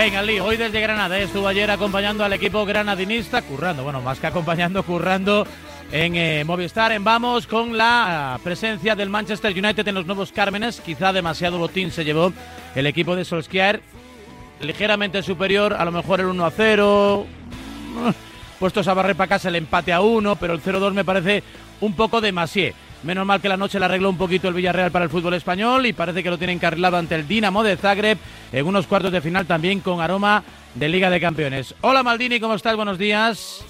Venga, Lee, hoy desde Granada estuvo ayer acompañando al equipo granadinista, currando, bueno, más que acompañando, currando en eh, Movistar. En vamos con la presencia del Manchester United en los nuevos Cármenes. Quizá demasiado botín se llevó el equipo de Solskjaer. Ligeramente superior, a lo mejor el 1 a 0. Puestos a barrer para casa el empate a 1, pero el 0-2 me parece un poco demasiado. Menos mal que la noche la arregló un poquito el Villarreal para el fútbol español y parece que lo tiene encarrilado ante el Dinamo de Zagreb en unos cuartos de final también con aroma de Liga de Campeones. Hola Maldini, ¿cómo estás? Buenos días.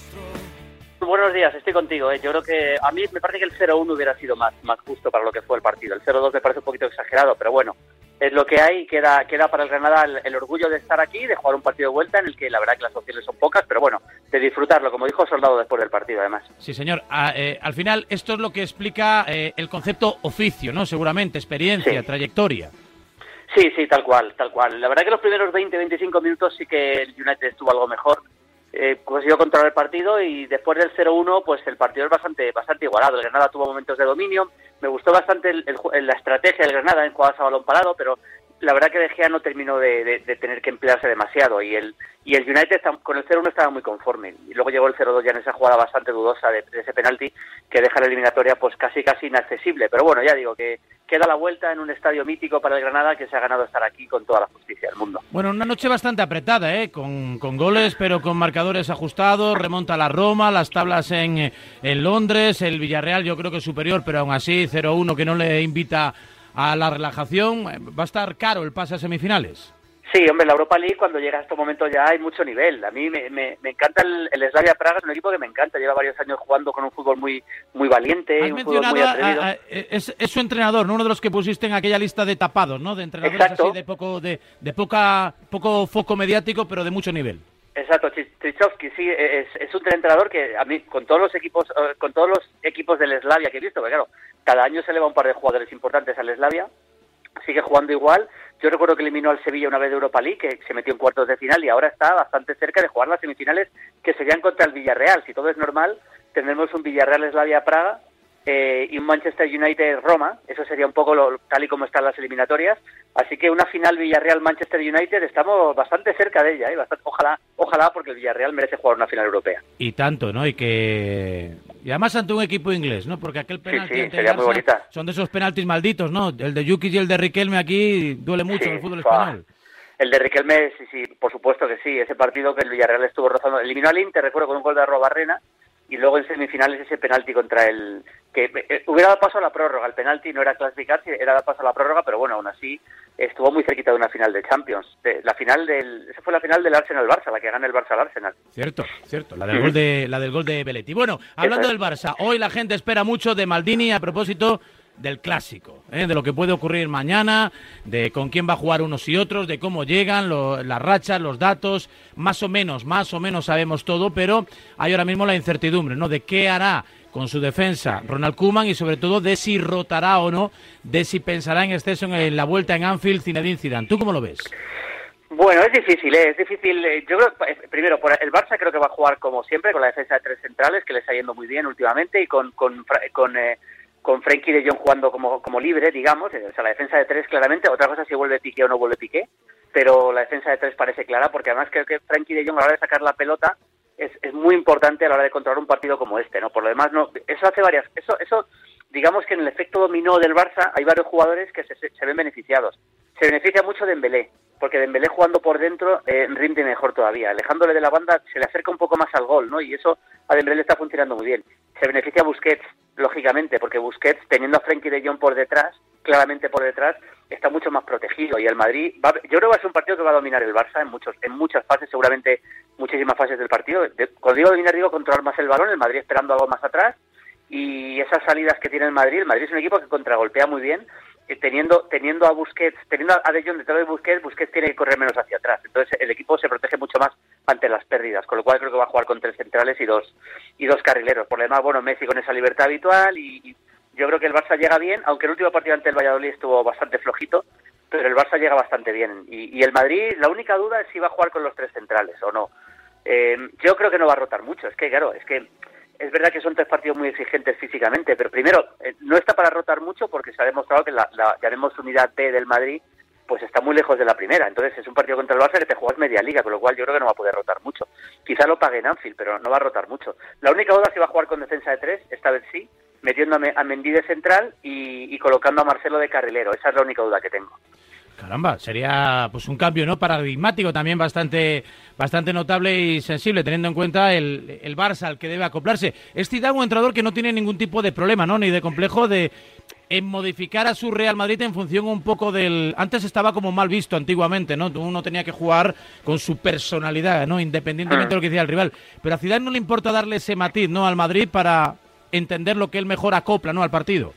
Buenos días, estoy contigo. ¿eh? Yo creo que a mí me parece que el 0-1 hubiera sido más, más justo para lo que fue el partido. El 0-2 me parece un poquito exagerado, pero bueno, es lo que hay. Queda, queda para el Granada el, orgullo de estar aquí, de jugar un partido de vuelta en el que la verdad que las opciones son pocas, pero bueno, de disfrutarlo, como dijo Soldado después del partido, además. Sí, señor. Ah, eh, al final, esto es lo que explica eh, el concepto oficio, ¿no? Seguramente, experiencia, trayectoria. Sí, sí, tal cual, tal cual. La verdad que los primeros 20-25 minutos sí que el United estuvo algo mejor eh, consiguió controlar el partido y después del 0-1 pues el partido es bastante bastante igualado. El Granada tuvo momentos de dominio, me gustó bastante la estrategia del Granada en jugadas a balón parado, pero la verdad que De Gea no terminó de, tener que emplearse demasiado y el y el United con el 0-1 estaba muy conforme. Y luego llegó el 0-2 ya en esa jugada bastante dudosa de, ese penalti que deja la eliminatoria pues casi casi inaccesible. Pero bueno ya digo que queda la vuelta en un estadio mítico para el Granada que se ha ganado estar aquí con toda la justicia del mundo. Bueno una noche bastante apretada ¿eh? con, con goles pero con marcadores ajustados remonta la Roma las tablas en, en Londres el Villarreal yo creo que es superior pero aún así 0-1 que no le invita a la relajación. ¿Va a estar caro el pase a semifinales? Sí, hombre, la Europa League cuando llega a estos momentos ya hay mucho nivel. A mí me, me, encanta el, el, Slavia Praga, es un equipo que me encanta. Lleva varios años jugando con un fútbol muy muy valiente, un fútbol muy atrevido. es, su entrenador, ¿no? uno de los que pusiste en aquella lista de tapados, ¿no? De entrenadores así de poco de, de poca poco foco mediático, pero de mucho nivel. Exacto, Trichovsky sí es, es, un entrenador que a mí con todos los equipos eh, con todos los equipos del Slavia que he visto, porque claro, cada año se le va un par de jugadores importantes al Slavia, sigue jugando igual. Yo recuerdo que eliminó al Sevilla una vez de Europa League, que se metió en cuartos de final y ahora está bastante cerca de jugar las semifinales que serían contra el Villarreal. Si todo es normal, tendremos un Villarreal Slavia Praga eh, y un Manchester United Roma, eso sería un poco lo, tal y como están las eliminatorias, así que una final Villarreal Manchester United estamos bastante cerca de ella, ¿eh? ojalá, ojalá porque el Villarreal merece jugar una final europea. Y tanto, ¿no? Y que y además ante un equipo inglés, ¿no? Porque aquel penalti son de esos penaltis malditos, ¿no? El de Yuki y el de Riquelme aquí duele mucho en el fútbol español. El de Riquelme, sí, sí, por supuesto que sí. Ese partido que el Villarreal estuvo rozando. Eliminó al Inter, recuerdo, con un gol de Arrobarrena y luego en semifinales ese penalti contra el que eh, hubiera dado paso a la prórroga. El penalti no era clasificarse era dar paso a la prórroga pero bueno aún así estuvo muy cerquita de una final de Champions. La final del esa fue la final del Arsenal Barça la que gana el Barça al Arsenal. Cierto cierto. La del gol de la del gol de Belletti. Bueno hablando del Barça hoy la gente espera mucho de Maldini a propósito del clásico, ¿eh? de lo que puede ocurrir mañana, de con quién va a jugar unos y otros, de cómo llegan, las rachas, los datos, más o menos, más o menos sabemos todo, pero hay ahora mismo la incertidumbre, ¿no? De qué hará con su defensa Ronald Koeman y sobre todo de si rotará o no, de si pensará en exceso en la vuelta en Anfield Zinedine Zidane. ¿Tú cómo lo ves? Bueno, es difícil, ¿eh? es difícil. Eh, yo creo, primero, por el Barça creo que va a jugar como siempre con la defensa de tres centrales, que le está yendo muy bien últimamente, y con, con, con con Frenkie de Jong jugando como, como libre, digamos, o sea, la defensa de tres claramente, otra cosa si vuelve Piqué o no vuelve Piqué, pero la defensa de tres parece clara porque además creo que Frenkie de Jong a la hora de sacar la pelota es, es muy importante a la hora de controlar un partido como este, ¿no? Por lo demás, no, eso hace varias, eso, eso, digamos que en el efecto dominó del Barça hay varios jugadores que se, se ven beneficiados. Se beneficia mucho de Dembélé, porque Dembélé jugando por dentro eh, rinde mejor todavía. Alejándole de la banda se le acerca un poco más al gol, ¿no? Y eso a Dembélé le está funcionando muy bien. Se beneficia Busquets, lógicamente, porque Busquets, teniendo a Frenkie de Jong por detrás, claramente por detrás, está mucho más protegido. Y el Madrid, va, yo creo que va a ser un partido que va a dominar el Barça en muchos en muchas fases, seguramente muchísimas fases del partido. cuando digo dominar, digo controlar más el balón, el Madrid esperando algo más atrás. Y esas salidas que tiene el Madrid, el Madrid es un equipo que contragolpea muy bien teniendo teniendo a Busquets, teniendo a De Jong detrás de Busquets, Busquets tiene que correr menos hacia atrás. Entonces el equipo se protege mucho más ante las pérdidas, con lo cual creo que va a jugar con tres centrales y dos y dos carrileros. Por lo demás, bueno, Messi con esa libertad habitual y, yo creo que el Barça llega bien, aunque el último partido ante el Valladolid estuvo bastante flojito, pero el Barça llega bastante bien. Y, el Madrid, la única duda es si va a jugar con los tres centrales o no. Eh, yo creo que no va a rotar mucho. Es que, claro, es que es verdad que son tres partidos muy exigentes físicamente, pero primero, eh, no está para rotar mucho porque se ha demostrado que la, la llamemos unidad B del Madrid pues está muy lejos de la primera. Entonces es un partido contra el Barça que te juegas media liga, con lo cual yo creo que no va a poder rotar mucho. Quizá lo pague en Anfield, pero no va a rotar mucho. La única duda es si va a jugar con defensa de tres, esta vez sí, metiendo a Mendy de central y, y colocando a Marcelo de carrilero. Esa es la única duda que tengo. Caramba, sería pues un cambio no paradigmático también bastante bastante notable y sensible teniendo en cuenta el, el Barça al que debe acoplarse. Es Zidane un entrenador que no tiene ningún tipo de problema, ¿no? Ni de complejo de en modificar a su Real Madrid en función un poco del antes estaba como mal visto antiguamente, ¿no? Uno tenía que jugar con su personalidad, ¿no? Independientemente de lo que decía el rival, pero a Zidane no le importa darle ese matiz, ¿no? al Madrid para entender lo que él mejor acopla, ¿no? al partido.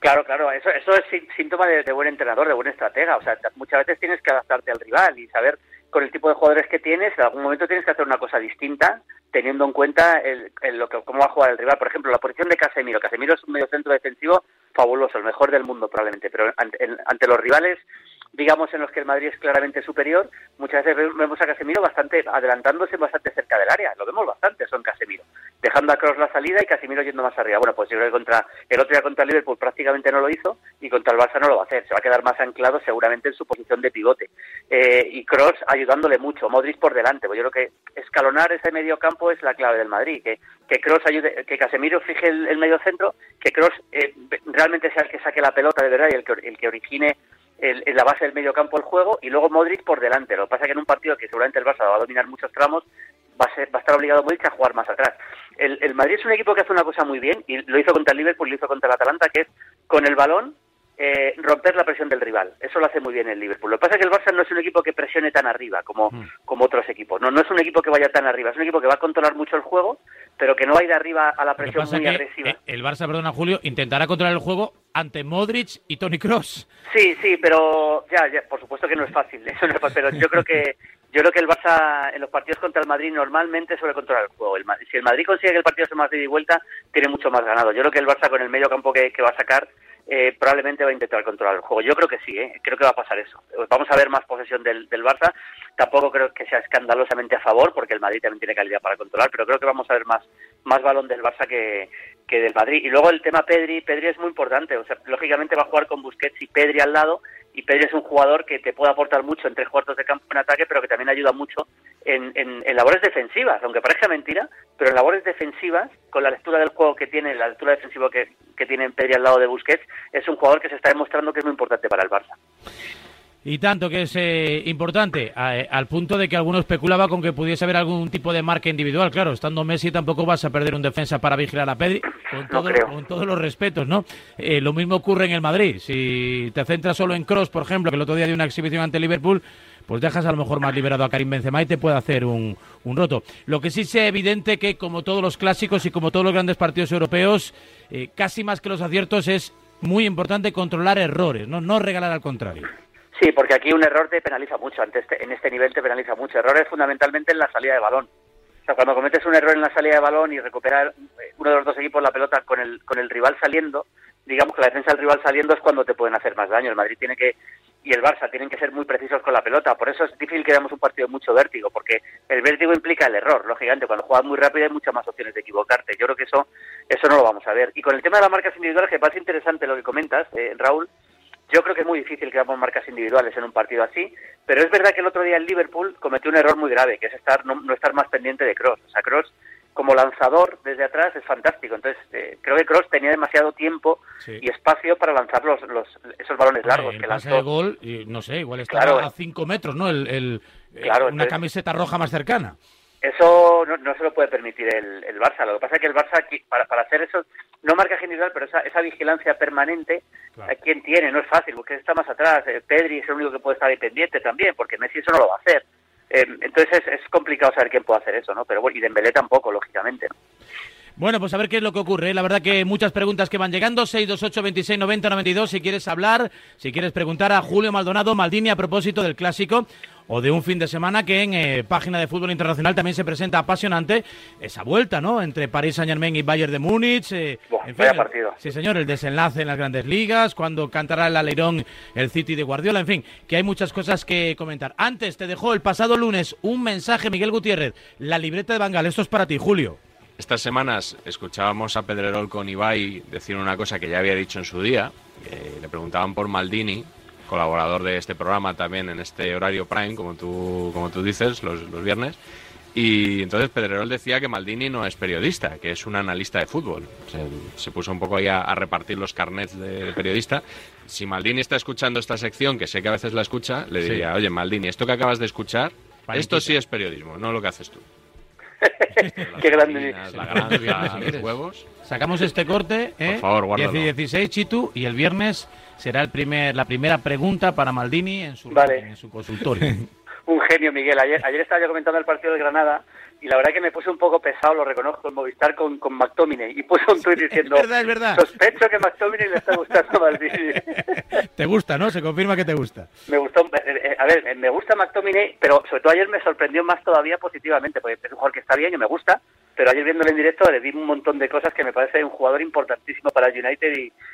Claro, claro, eso, eso es síntoma de, buen entrenador, de buen estratega. O sea, muchas veces tienes que adaptarte al rival y saber con el tipo de jugadores que tienes, en algún momento tienes que hacer una cosa distinta, teniendo en cuenta el, lo que, cómo va a jugar el rival. Por ejemplo, la posición de Casemiro. Casemiro es un medio centro defensivo fabuloso, el mejor del mundo probablemente, pero ante los rivales digamos, en los que el Madrid es claramente superior, muchas veces vemos a Casemiro bastante adelantándose bastante cerca del área. Lo vemos bastante son Casemiro, dejando a Cross la salida y Casemiro yendo más arriba. Bueno, pues yo creo que contra el otro día contra el Liverpool prácticamente no lo hizo y contra el Barça no lo va a hacer. Se va a quedar más anclado seguramente en su posición de pivote. Eh, y Cross ayudándole mucho, Modric por delante. Pues yo creo que escalonar ese medio campo es la clave del Madrid. Que, que Cross ayude, que Casemiro fije el, medio centro, que Cross eh, realmente sea el que saque la pelota de verdad y el que, el que origine el, en la base del medio campo el juego y luego Modric por delante. Lo que pasa es que en un partido que seguramente el Barça va a dominar muchos tramos, va a, ser, va a estar obligado Modric a jugar más atrás. El, el Madrid es un equipo que hace una cosa muy bien y lo hizo contra el Liverpool, lo hizo contra el Atalanta, que es con el balón eh, romper la presión del rival. Eso lo hace muy bien el Liverpool. Lo que pasa es que el Barça no es un equipo que presione tan arriba como, mm. como otros equipos. No, no es un equipo que vaya tan arriba. Es un equipo que va a controlar mucho el juego, pero que no va a ir arriba a la presión muy agresiva. El Barça, perdona Julio, intentará controlar el juego ante Modric y Tony Cross. Sí, sí, pero ya, ya, por supuesto que no es fácil. Eso no es fácil, pero yo creo que yo creo que el Barça en los partidos contra el Madrid normalmente suele controlar el juego. si el Madrid consigue que el partido sea más de ida y vuelta, tiene mucho más ganado. Yo creo que el Barça con el medio campo que va a sacar eh, probablemente va a intentar controlar el juego. Yo creo que sí, ¿eh? creo que va a pasar eso. Vamos a ver más posesión del, del, Barça. Tampoco creo que sea escandalosamente a favor, porque el Madrid también tiene calidad para controlar, pero creo que vamos a ver más, más balón del Barça que, que del Madrid. Y luego el tema Pedri, Pedri es muy importante. O sea, lógicamente va a jugar con Busquets y Pedri al lado, y Pedri es un jugador que te puede aportar mucho en tres cuartos de campo en ataque, pero que también ayuda mucho en, en, labores defensivas, aunque parezca mentira, pero en labores defensivas, con la lectura del juego que tiene, la lectura defensiva que, que tiene Pedri al lado de Busquets, es un jugador que se está demostrando que es muy importante para el Barça. Y tanto que es eh, importante, eh, al punto de que alguno especulaba con que pudiese haber algún tipo de marca individual. Claro, estando Messi tampoco vas a perder un defensa para vigilar a Pedri, con, con todos los respetos, ¿no? Eh, lo mismo ocurre en el Madrid. Si te centras solo en Cross, por ejemplo, que el otro día dio una exhibición ante Liverpool, pues dejas a lo mejor más liberado a Karim Benzema y te puede hacer un, un roto. Lo que sí es evidente que, como todos los clásicos y como todos los grandes partidos europeos, casi más que los aciertos es muy importante controlar errores, no, no regalar al contrario. Sí, porque aquí un error te penaliza mucho, Ante este, en este nivel te penaliza mucho. Errores fundamentalmente en la salida de balón. O sea, cuando cometes un error en la salida de balón y recuperar eh, uno de los dos equipos la pelota con el, con el rival saliendo, digamos que la defensa del rival saliendo es cuando te pueden hacer más daño. El Madrid tiene que, y el Barça tienen que ser muy precisos con la pelota. Por eso es difícil que demos un partido de mucho vértigo, porque el vértigo implica el error. Lógicamente, cuando juegas muy rápido hay muchas más opciones de equivocarte. Yo creo que eso, eso no lo vamos a ver. Y con el tema de las marcas individuales, que parece interesante lo que comentas, eh, Raúl, yo creo que es muy difícil que hagamos marcas individuales en un partido así, pero es verdad que el otro día el Liverpool cometió un error muy grave, que es estar no, estar más pendiente de Cross. O sea, Cross como lanzador desde atrás es fantástico. Entonces, eh, creo que Cross tenía demasiado tiempo y espacio para lanzar los, los esos balones largos que lanzó. El gol, y no sé, igual estaba a 5 metros, ¿no? El, el una camiseta roja más cercana. Eso no, no, se lo puede permitir el, el, Barça. Lo que pasa es que el Barça, para, para hacer eso, no marca individual, pero esa, esa vigilancia permanente, ¿quién tiene? No es fácil, porque está más atrás. Eh, Pedri es el único que puede estar pendiente también, porque Messi eso no lo va a hacer. Eh, entonces es, es, complicado saber quién puede hacer eso, ¿no? Pero bueno, y Dembélé tampoco, lógicamente. ¿no? Bueno, pues a ver qué es lo que ocurre. La verdad que muchas preguntas que van llegando. 628 26 90 92. Si quieres hablar, si quieres preguntar a Julio Maldonado Maldini a propósito del clásico o de un fin de semana que en eh, página de fútbol internacional también se presenta apasionante esa vuelta, ¿no? Entre París Saint Germain y Bayern de Múnich. Eh, en fin, partido. Sí, señor, el desenlace en las grandes ligas, cuando cantará el aleirón el City de Guardiola, en fin, que hay muchas cosas que comentar. Antes te dejó el pasado lunes un mensaje, Miguel Gutiérrez, la libreta de Bangal. Esto es para ti, Julio. Estas semanas escuchábamos a Pedrerol con Ibai decir una cosa que ya había dicho en su día. le preguntaban por Maldini colaborador de este programa también en este horario prime, como tú, como tú dices, los, los viernes. Y entonces Pedrerol decía que Maldini no es periodista, que es un analista de fútbol. Se, puso un poco ahí a, repartir los carnets de periodista. Si Maldini está escuchando esta sección, que sé que a veces la escucha, le diría, oye Maldini, esto que acabas de escuchar, esto sí es periodismo, no lo que haces tú. Qué grande. La los huevos. Sacamos este corte, ¿eh? Por favor, guárdalo. 16, Chitu, y el viernes será el primer, la primera pregunta para Maldini en su, en su consultorio. un genio, Miguel. Ayer, ayer estaba yo comentando el partido de Granada y la verdad que me puse un poco pesado, lo reconozco, en Movistar con, con McTominay y puse un tuit diciendo es verdad, es verdad. sospecho que McTominay le está gustando a Maldini. te gusta, ¿no? Se confirma que te gusta. Me gustó, eh, eh, a ver, me gusta McTominay, pero sobre todo ayer me sorprendió más todavía positivamente, porque es un jugador que está bien y me gusta, pero ayer viéndolo en directo le vi un montón de cosas que me parece un jugador importantísimo para el United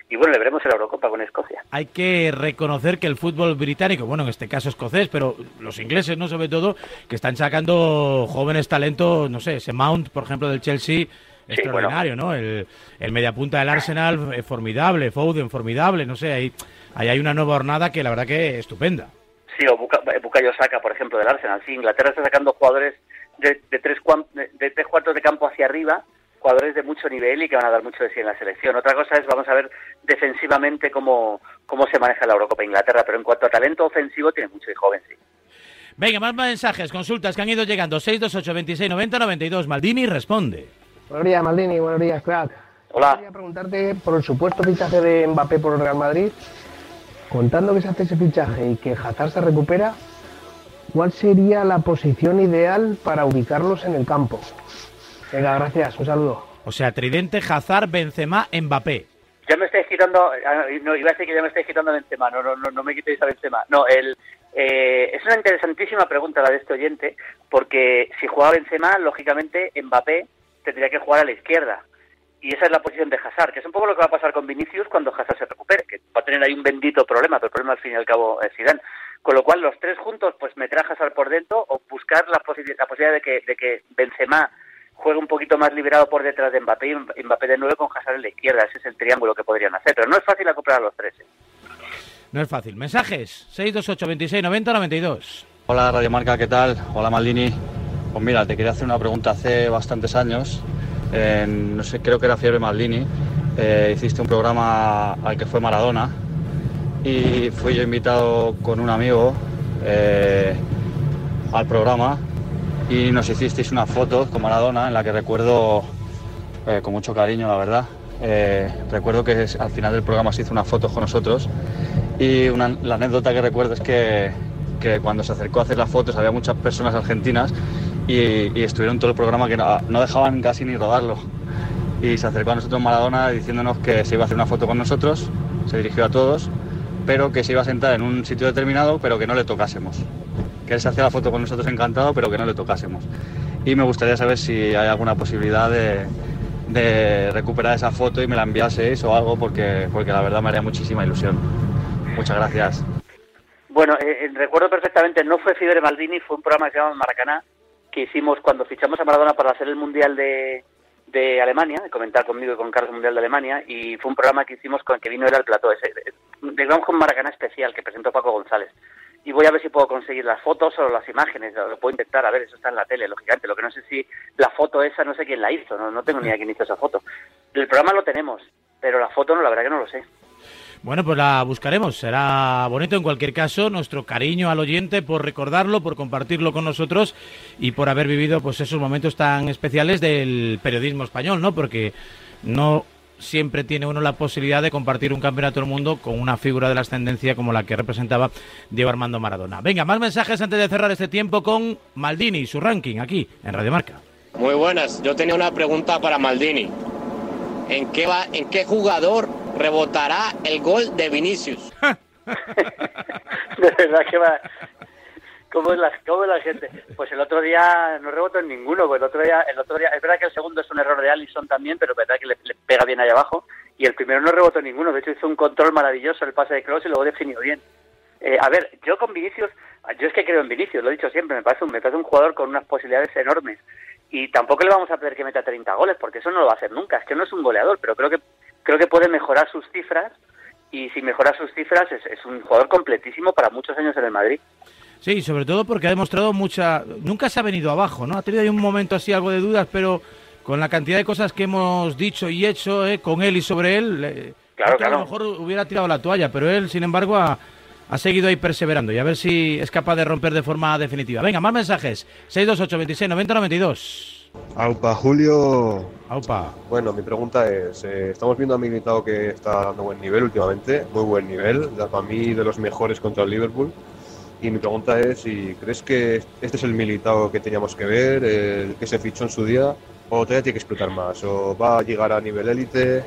y, bueno, le veremos en la Eurocopa con Escocia. Hay que reconocer que el fútbol británico, bueno, en este caso escocés, pero los ingleses, ¿no? Sobre todo, que están sacando jóvenes talentos, no sé, ese Mount, por ejemplo, del Chelsea, extraordinario, ¿no? El, el mediapunta del Arsenal, es formidable, Foden, formidable, no sé, ahí, ahí hay una nueva jornada que la verdad que es estupenda. Sí, o Bukayo Saka, por ejemplo, del Arsenal. Sí, Inglaterra está sacando jugadores de, tres, de tres cuartos de campo hacia arriba, jugadores de mucho nivel y que van a dar mucho de sí en la selección. Otra cosa es, vamos a ver defensivamente cómo, cómo se maneja la Eurocopa Inglaterra, pero en cuanto a talento ofensivo tiene mucho de joven, sí. Venga, más mensajes, consultas que han ido llegando. 628 26 90 92. Maldini responde. Buenos días, Maldini. Buenos días, crack. Hola. Quería preguntarte por el supuesto fichaje de Mbappé por el Real Madrid. Contando que se hace ese fichaje y que Hazard se recupera, ¿cuál sería la posición ideal para ubicarlos en el campo? Venga, gracias, un saludo. O sea, Tridente, Hazard, Benzema, Mbappé. Ya me estáis quitando, ah, no, iba a decir que ya me estáis quitando Benzema, no, no, no, no me quitéis a Benzema. No, el, eh, es una interesantísima pregunta la de este oyente, porque si juega Benzema, lógicamente Mbappé tendría que jugar a la izquierda. Y esa es la posición de Hazard, que es un poco lo que va a pasar con Vinicius cuando Hazard se recupere, que va a tener ahí un bendito problema, pero el problema al fin y al cabo es Zidane. Con lo cual, los tres juntos, pues meter a Hazard por dentro o buscar la, la posibilidad de que, de que Benzema juegue un poquito más liberado por detrás de Mbappé y Mbappé de nuevo con Hazard en la izquierda. Ese es el triángulo que podrían hacer, pero no es fácil acoplar a los tres. ¿eh? No es fácil. Mensajes 628 26 90 92. Hola Radio Marca, ¿qué tal? Hola Maldini. Pues mira, te quería hacer una pregunta hace bastantes años. No sé, creo que era Fiebre Maldini. Eh, hiciste un programa al que fue Maradona y fui yo invitado con un amigo eh, al programa y nos hicisteis una foto con Maradona en la que recuerdo eh, con mucho cariño, la verdad. Recuerdo que al final del programa se hizo una foto con nosotros y la anécdota que recuerdo es que, que, cuando se acercó a hacer las fotos había muchas personas argentinas y, estuvieron todo el programa que no, dejaban casi ni rodarlo. Y se acercó a nosotros Maradona diciéndonos que se iba a hacer una foto con nosotros, se dirigió a todos pero que se iba a sentar en un sitio determinado, pero que no le tocásemos. Que él se hacía la foto con nosotros encantado, pero que no le tocásemos. Y me gustaría saber si hay alguna posibilidad de, recuperar esa foto y me la enviaseis o algo, porque, porque la verdad me haría muchísima ilusión. Muchas gracias. Bueno, eh, eh, recuerdo perfectamente, no fue Fibre Maldini, fue un programa que se llama Maracaná, que hicimos cuando fichamos a Maradona para hacer el Mundial de, de Alemania, de comentar conmigo y con Carlos Mundial de Alemania, y fue un programa que hicimos con que vino él al plató, ese, digamos con Maracaná especial que presentó Paco González. Y voy a ver si puedo conseguir las fotos o las imágenes, lo puedo intentar, a ver, eso está en la tele, lógicamente, lo que no sé si la foto esa, no sé quién la hizo, no, no tengo ni idea quién hizo esa foto. El programa lo tenemos, pero la foto no, la verdad que no lo sé. Bueno, pues la buscaremos. Será bonito en cualquier caso. Nuestro cariño al oyente por recordarlo, por compartirlo con nosotros y por haber vivido pues esos momentos tan especiales del periodismo español, ¿no? Porque no siempre tiene uno la posibilidad de compartir un campeonato del mundo con una figura de la ascendencia como la que representaba Diego Armando Maradona. Venga, más mensajes antes de cerrar este tiempo con Maldini y su ranking aquí en Radio Marca. Muy buenas. Yo tenía una pregunta para Maldini. ¿En qué va, en qué jugador rebotará el gol de Vinicius. de verdad que va. ¿Cómo es, la, ¿Cómo es la gente? Pues el otro día no rebotó en ninguno, pues el otro día, el otro día, es verdad que el segundo es un error de Allison también, pero es verdad que le, pega bien ahí abajo, y el primero no rebotó en ninguno, de hecho hizo un control maravilloso el pase de Kroos y luego definió bien. Eh, a ver, yo con Vinicius, yo es que creo en Vinicius, lo he dicho siempre, me parece un, me parece un jugador con unas posibilidades enormes, y tampoco le vamos a pedir que meta 30 goles, porque eso no lo va a hacer nunca, es que no es un goleador, pero creo que creo que puede mejorar sus cifras y si mejora sus cifras es, es un jugador completísimo para muchos años en el Madrid. Sí, sobre todo porque ha demostrado mucha... Nunca se ha venido abajo, ¿no? Ha tenido ahí un momento así algo de dudas, pero con la cantidad de cosas que hemos dicho y hecho eh, con él y sobre él, eh, Claro, a lo mejor hubiera tirado la toalla, pero él, sin embargo, ha, ha seguido ahí perseverando y a ver si es capaz de romper de forma definitiva. Venga, más mensajes. 628 26 90 92. Aupa, Julio. Aupa. Bueno, mi pregunta es, eh, estamos viendo a Militao que está dando buen nivel últimamente, muy buen nivel, para mí de los mejores contra el Liverpool. Y mi pregunta es si crees que este es el Militao que teníamos que ver, el que se fichó en su día, o todavía tiene que explotar más, o va a llegar a nivel élite.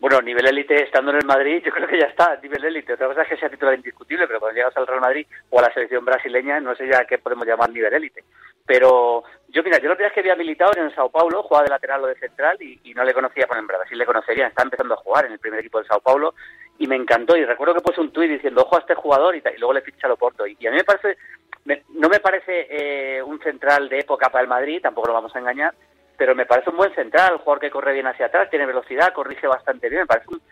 Bueno, nivel élite, estando en el Madrid, yo creo que ya está, nivel élite. Otra cosa es que sea titular indiscutible, pero cuando llegas al Real Madrid o a la selección brasileña, no sé ya qué podemos llamar nivel élite. Pero yo, mira, yo la primera vez que había militado en el Sao Paulo, jugaba de lateral o de central y, no le conocía, bueno, en Brasil le conocería, está empezando a jugar en el primer equipo del Sao Paulo y me encantó. Y recuerdo que puse un tuit diciendo, ojo a este jugador y, y luego le ficha al Oporto. Y, y a mí me parece, me- no me parece eh, un central de época para el Madrid, tampoco lo vamos a engañar, pero me parece un buen central, un jugador que corre bien hacia atrás, tiene velocidad, corrige bastante bien, me parece un,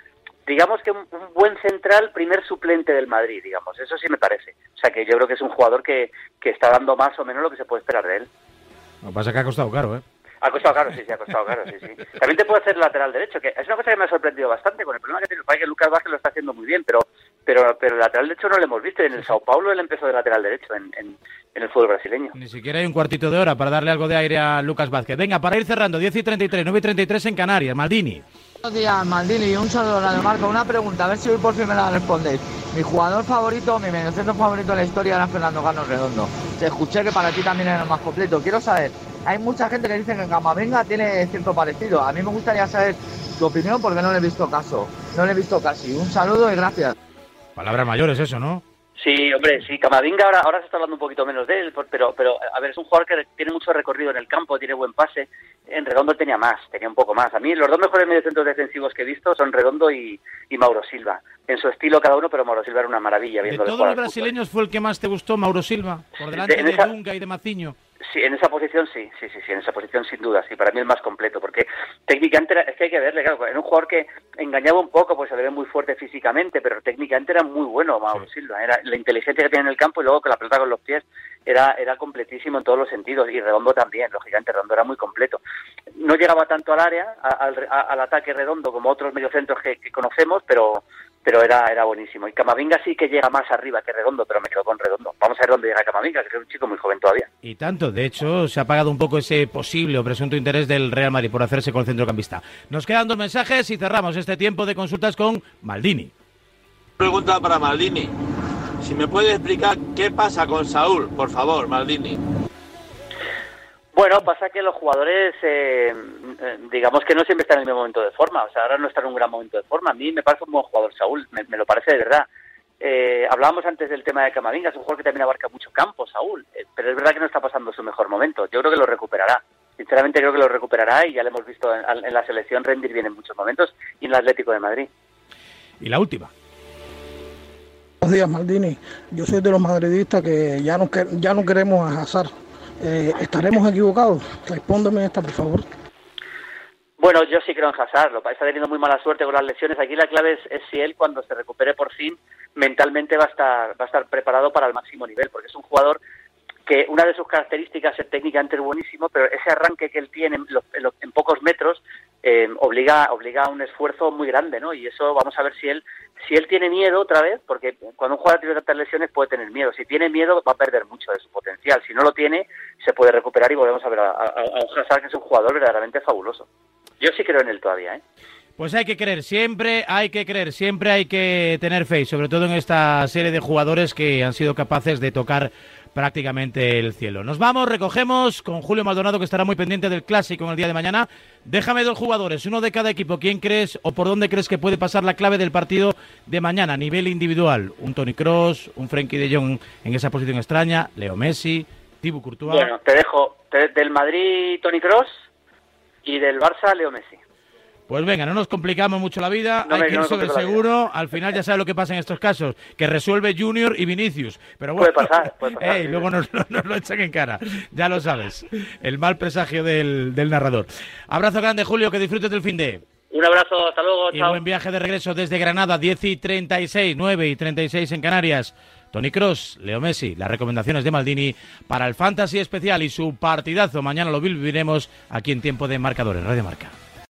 digamos que un, un buen central, primer suplente del Madrid, digamos, eso sí me parece. O sea que yo creo que es un jugador que, que está dando más o menos lo que se puede esperar de él. Lo que pasa es que ha costado caro, ¿eh? Ha costado caro, sí, sí, ha costado caro, sí, sí. También te puede hacer lateral derecho, que es una cosa que me ha sorprendido bastante, con el problema que tiene, parece que Lucas Vázquez lo está haciendo muy bien, pero pero pero el lateral derecho no lo hemos visto, en el Sao Paulo él empezó de lateral derecho en, en, en el fútbol brasileño. Ni siquiera hay un cuartito de hora para darle algo de aire a Lucas Vázquez. Venga, para ir cerrando, 10 y 33, 9 y 33 en Canarias. Maldini. Buenos días, Maldini. Un saludo, Radio Marca. Una pregunta, a ver si hoy por fin me la respondéis. Mi jugador favorito, mi mediocentro favorito de la historia era Fernando Carlos Redondo. Te escuché que para ti también era el más completo. Quiero saber, hay mucha gente que dice que Camavinga tiene cierto parecido. A mí me gustaría saber tu opinión porque no le he visto caso. No le he visto casi. Un saludo y gracias. Palabras mayores, eso, ¿no? Sí, hombre, sí, Camavinga ahora, ahora se está hablando un poquito menos de él, pero, pero a ver, es un jugador que tiene mucho recorrido en el campo, tiene buen pase. En Redondo tenía más, tenía un poco más. A mí los dos mejores mediocentros defensivos que he visto son Redondo y, y Mauro Silva. En su estilo cada uno, pero Mauro Silva era una maravilla De viéndole todos los brasileños fue el que más te gustó, Mauro Silva. Por delante de esa- Dunga y de Maciño. Sí, en esa posición sí, sí, sí, sí, en esa posición sin duda, sí, para mí el más completo, porque técnicamente era- es que hay que verle, claro, era un jugador que engañaba un poco, pues se le ve muy fuerte físicamente, pero técnicamente era muy bueno Mauro Silva, era la inteligencia que tiene en el campo y luego con la pelota con los pies era, era completísimo en todos los sentidos, y Redondo también, lógicamente Redondo era muy completo. No llegaba tanto al área, a- al, a- al ataque redondo como otros mediocentros que, que conocemos, pero pero era, era buenísimo. Y Camavinga sí que llega más arriba que Redondo, pero me quedo con Redondo. Vamos a ver dónde llega Camavinga, que es un chico muy joven todavía. Y tanto, de hecho, se ha pagado un poco ese posible o presunto interés del Real Madrid por hacerse con el centrocampista. Nos quedan dos mensajes y cerramos este tiempo de consultas con Maldini. Pregunta para Maldini. Si me puede explicar qué pasa con Saúl, por favor, Maldini. Bueno, pasa que los jugadores, eh, eh, digamos que no siempre están en el mismo momento de forma. O sea, ahora no está en un gran momento de forma. A mí me parece un buen jugador Saúl, me, me lo parece de verdad. Eh, hablábamos antes del tema de Camavinga, es un jugador que también abarca mucho campo, Saúl. Eh, pero es verdad que no está pasando su mejor momento. Yo creo que lo recuperará. Sinceramente creo que lo recuperará y ya lo hemos visto en, en la selección rendir bien en muchos momentos y en el Atlético de Madrid. Y la última. Buenos días, Maldini. Yo soy de los madridistas que ya no, que- ya no queremos a Hazard. Eh, ¿Estaremos equivocados? Respóndeme esta, por favor. Bueno, yo sí creo en Hazard, lo está teniendo muy mala suerte con las lesiones. Aquí la clave es, si él cuando se recupere por fin mentalmente va a estar va a estar preparado para el máximo nivel, porque es un jugador que una de sus características es técnicamente buenísimo, pero ese arranque que él tiene en, en en pocos metros eh, obliga obliga a un esfuerzo muy grande, ¿no? Y eso vamos a ver si él si él tiene miedo otra vez, porque cuando un jugador tiene tantas lesiones puede tener miedo. Si tiene miedo va a perder mucho de su potencial. Si no lo tiene se puede recuperar y volvemos a ver a, a- que es un jugador verdaderamente fabuloso. Yo sí creo en él todavía, ¿eh? Pues hay que creer, siempre hay que creer, siempre hay que tener fe, sobre todo en esta serie de jugadores que han sido capaces de tocar prácticamente el cielo. Nos vamos, recogemos con Julio Maldonado, que estará muy pendiente del clásico en el día de mañana. Déjame dos jugadores, uno de cada equipo. ¿Quién crees o por dónde crees que puede pasar la clave del partido de mañana a nivel individual? Un Tony Cross, un Frenkie de Jong en esa posición extraña, Leo Messi, Thibaut Courtois. Bueno, te dejo del Madrid Tony Cross y del Barça Leo Messi. Pues venga, no nos complicamos mucho la vida, No hay me- que ir sobre seguro, al final ya sabes lo que pasa en estos casos, que resuelve Junior y Vinicius, pero bueno, Puede pasar, puede pasar, Ey, sí, luego nos, nos- nos lo echan en cara, ya lo sabes, el mal presagio del, del narrador. Abrazo grande Julio, que disfrutes del fin de... Un abrazo, hasta luego, Y chao. buen viaje de regreso desde Granada, 10 y 36, 9 y 36 en Canarias. Tony Cross, Leo Messi, las recomendaciones de Maldini para el Fantasy Especial y su partidazo. Mañana lo viviremos aquí en tiempo de marcadores, Radio Marca.